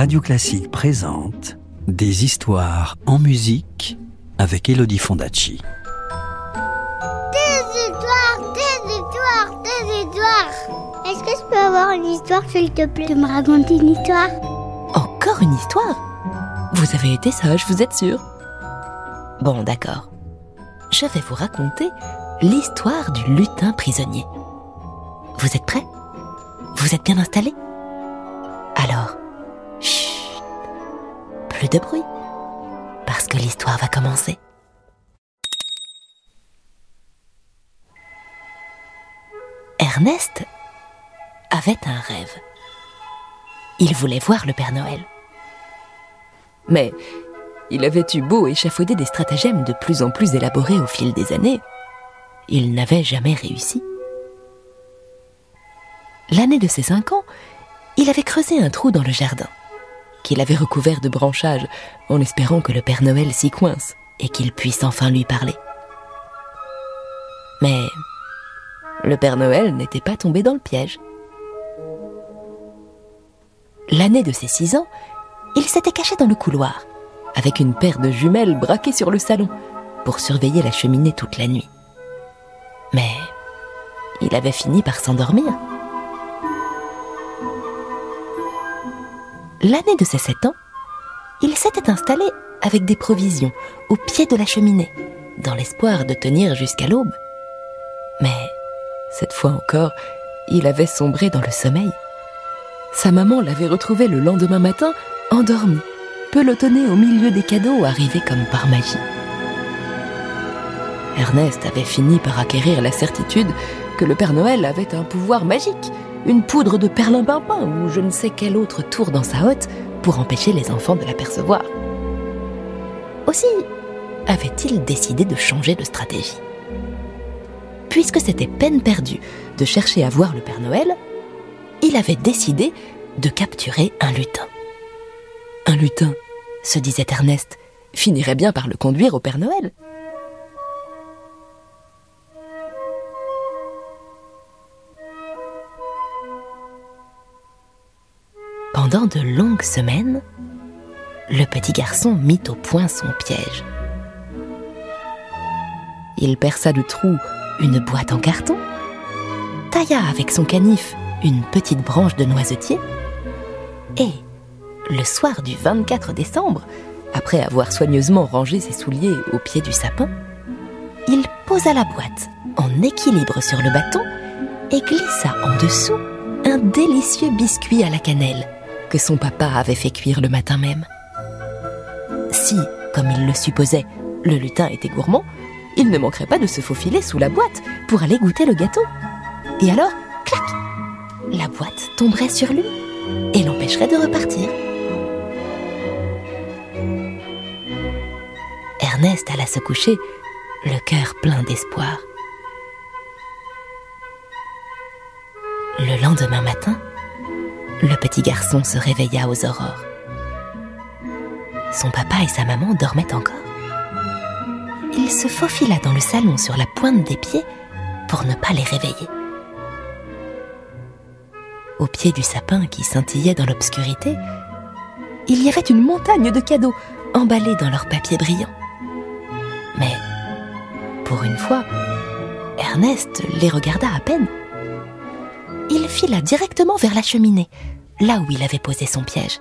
Radio Classique présente Des histoires en musique avec Elodie Fondacci. Des histoires, des histoires, des histoires. Est-ce que je peux avoir une histoire, s'il te plaît, de me raconter une histoire? Encore une histoire? Vous avez été sage, vous êtes sûr? Bon, d'accord. Je vais vous raconter l'histoire du lutin prisonnier. Vous êtes prêts? Vous êtes bien installés? Alors, de bruit, parce que l'histoire va commencer. Ernest avait un rêve. Il voulait voir le Père Noël. Mais il avait eu beau échafauder des stratagèmes de plus en plus élaborés au fil des années, il n'avait jamais réussi. L'année de ses cinq ans, il avait creusé un trou dans le jardin, qu'il avait recouvert de branchages en espérant que le Père Noël s'y coince et qu'il puisse enfin lui parler. Mais le Père Noël n'était pas tombé dans le piège. L'année de ses six ans, il s'était caché dans le couloir, avec une paire de jumelles braquées sur le salon, pour surveiller la cheminée toute la nuit. Mais il avait fini par s'endormir. L'année de ses sept ans, il s'était installé avec des provisions au pied de la cheminée, dans l'espoir de tenir jusqu'à l'aube. Mais, cette fois encore, il avait sombré dans le sommeil. Sa maman l'avait retrouvé le lendemain matin, endormi, pelotonné au milieu des cadeaux arrivés comme par magie. Ernest avait fini par acquérir la certitude que le Père Noël avait un pouvoir magique, une poudre de perlimpinpin ou je ne sais quel autre tour dans sa hotte pour empêcher les enfants de l'apercevoir. Aussi avait-il décidé de changer de stratégie. Puisque c'était peine perdue de chercher à voir le Père Noël, il avait décidé de capturer un lutin. Un lutin, se disait Ernest, finirait bien par le conduire au Père Noël. Pendant de longues semaines, le petit garçon mit au point son piège. Il perça du trou une boîte en carton, tailla avec son canif une petite branche de noisetier, et, le soir du 24 décembre, après avoir soigneusement rangé ses souliers au pied du sapin, il posa la boîte en équilibre sur le bâton et glissa en dessous un délicieux biscuit à la cannelle que son papa avait fait cuire le matin même. Si, comme il le supposait, le lutin était gourmand, il ne manquerait pas de se faufiler sous la boîte pour aller goûter le gâteau. Et alors, clac La boîte tomberait sur lui et l'empêcherait de repartir. Ernest alla se coucher, le cœur plein d'espoir. Le lendemain matin, le petit garçon se réveilla aux aurores. Son papa et sa maman dormaient encore. Il se faufila dans le salon sur la pointe des pieds pour ne pas les réveiller. Au pied du sapin qui scintillait dans l'obscurité, il y avait une montagne de cadeaux emballés dans leur papier brillant. Mais, pour une fois, Ernest les regarda à peine. Il fila directement vers la cheminée, là où il avait posé son piège.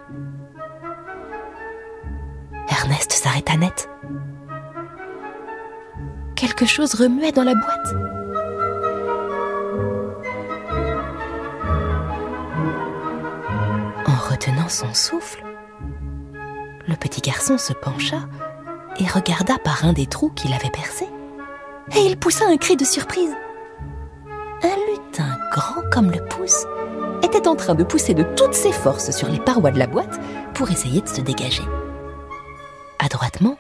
Ernest s'arrêta net. Quelque chose remuait dans la boîte. En retenant son souffle, le petit garçon se pencha et regarda par un des trous qu'il avait percé. Et il poussa un cri de surprise. Un lutin grand comme le pouce en train de pousser de toutes ses forces sur les parois de la boîte pour essayer de se dégager. Adroitement,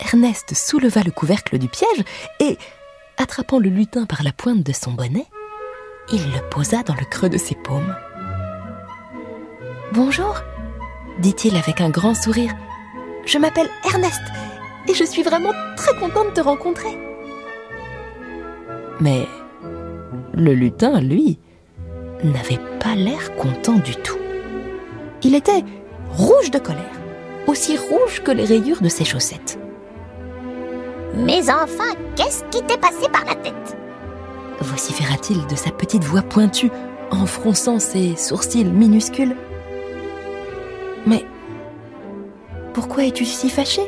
Ernest souleva le couvercle du piège et, attrapant le lutin par la pointe de son bonnet, il le posa dans le creux de ses paumes. Bonjour, dit-il avec un grand sourire. Je m'appelle Ernest et je suis vraiment très content de te rencontrer. Mais le lutin, lui, n'avait pas l'air content du tout. Il était rouge de colère, aussi rouge que les rayures de ses chaussettes. Mais enfin, qu'est-ce qui t'est passé par la tête? Vociféra-t-il de sa petite voix pointue en fronçant ses sourcils minuscules. Mais pourquoi es-tu si fâché?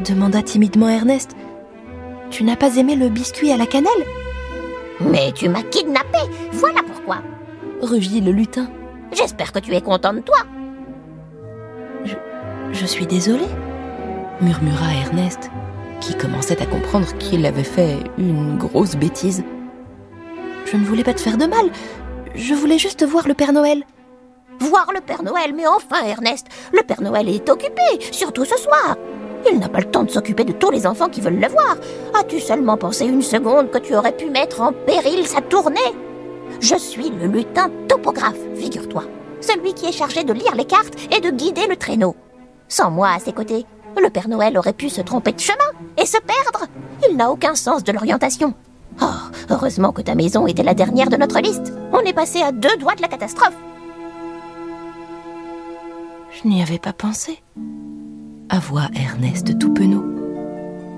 demanda timidement Ernest. Tu n'as pas aimé le biscuit à la cannelle? Mais tu m'as kidnappé, voilà pourquoi rugit le lutin. J'espère que tu es content de toi. Je, je suis désolé, murmura Ernest, qui commençait à comprendre qu'il avait fait une grosse bêtise. Je ne voulais pas te faire de mal. Je voulais juste voir le Père Noël. Voir le Père Noël, mais enfin, Ernest, le Père Noël est occupé, surtout ce soir. Il n'a pas le temps de s'occuper de tous les enfants qui veulent le voir. As-tu seulement pensé une seconde que tu aurais pu mettre en péril sa tournée? Je suis le lutin topographe, figure-toi. Celui qui est chargé de lire les cartes et de guider le traîneau. Sans moi à ses côtés, le Père Noël aurait pu se tromper de chemin et se perdre. Il n'a aucun sens de l'orientation. Oh, heureusement que ta maison était la dernière de notre liste. On est passé à deux doigts de la catastrophe. Je n'y avais pas pensé. Avoua Ernest tout penaud.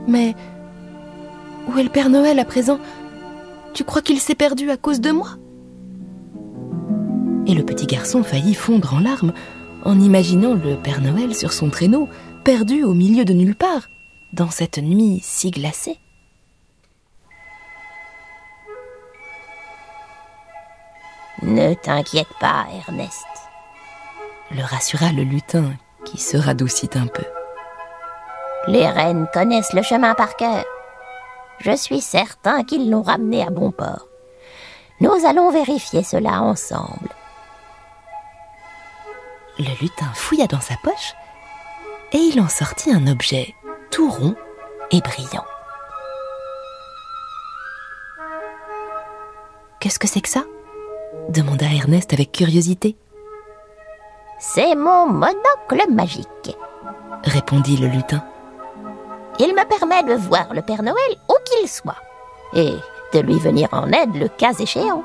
Mais où est le Père Noël à présent? Tu crois qu'il s'est perdu à cause de moi? Et le petit garçon faillit fondre en larmes en imaginant le Père Noël sur son traîneau, perdu au milieu de nulle part, dans cette nuit si glacée. Ne t'inquiète pas, Ernest. Le rassura le lutin, qui se radoucit un peu. Les reines connaissent le chemin par cœur. Je suis certain qu'ils l'ont ramené à bon port. Nous allons vérifier cela ensemble. Le lutin fouilla dans sa poche et il en sortit un objet tout rond et brillant. Qu'est-ce que c'est que ça? demanda Ernest avec curiosité. C'est mon monocle magique, répondit le lutin. Il me permet de voir le Père Noël où qu'il soit et de lui venir en aide le cas échéant.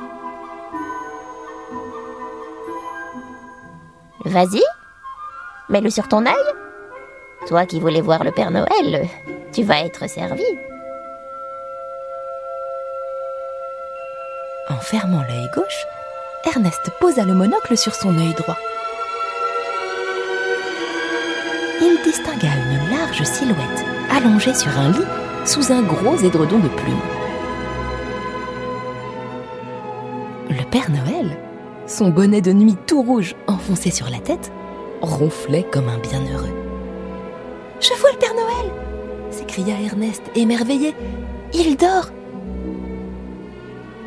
Vas-y, mets-le sur ton œil. Toi qui voulais voir le Père Noël, tu vas être servi. En fermant l'œil gauche, Ernest posa le monocle sur son œil droit. Il distingua une large silhouette allongée sur un lit sous un gros édredon de plumes. Le Père Noël, son bonnet de nuit tout rouge enfoncé sur la tête, ronflait comme un bienheureux. Je vois le Père Noël s'écria Ernest, émerveillé. Il dort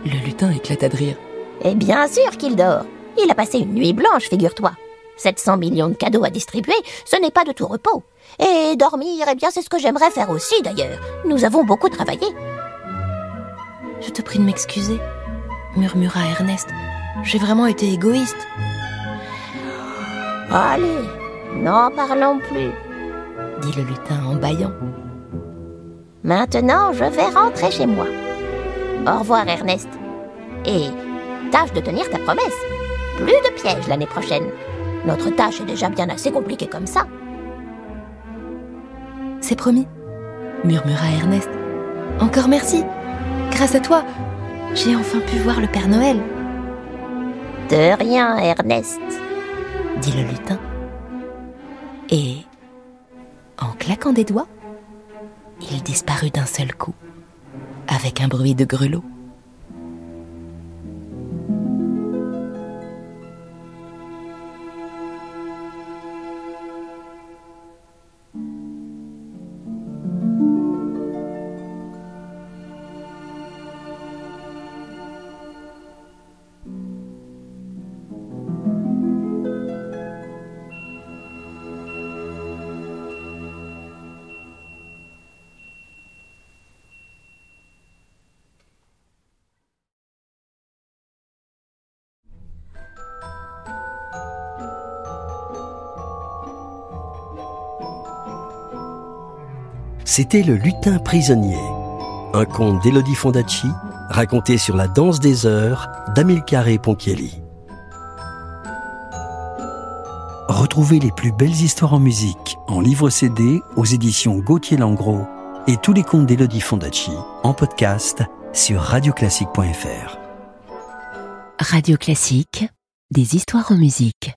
Le lutin éclata de rire. Et bien sûr qu'il dort. Il a passé une nuit blanche, figure-toi. 700 millions de cadeaux à distribuer, ce n'est pas de tout repos. Et dormir, eh bien, c'est ce que j'aimerais faire aussi, d'ailleurs. Nous avons beaucoup travaillé. Je te prie de m'excuser, murmura Ernest. J'ai vraiment été égoïste. Allez, n'en parlons plus, dit le lutin en bâillant. Maintenant, je vais rentrer chez moi. Au revoir, Ernest. Et tâche de tenir ta promesse. Plus de pièges l'année prochaine. Notre tâche est déjà bien assez compliquée comme ça. C'est promis, murmura Ernest. Encore merci. Grâce à toi, j'ai enfin pu voir le Père Noël. De rien, Ernest, dit le lutin. Et, en claquant des doigts, il disparut d'un seul coup, avec un bruit de grelot. C'était Le Lutin prisonnier, un conte d'Elodie Fondacci raconté sur la danse des heures d'Amilcare Ponchielli. Retrouvez les plus belles histoires en musique en livre CD aux éditions Gauthier Langros et tous les contes d'Elodie Fondacci en podcast sur radioclassique.fr. Radio Classique, des histoires en musique.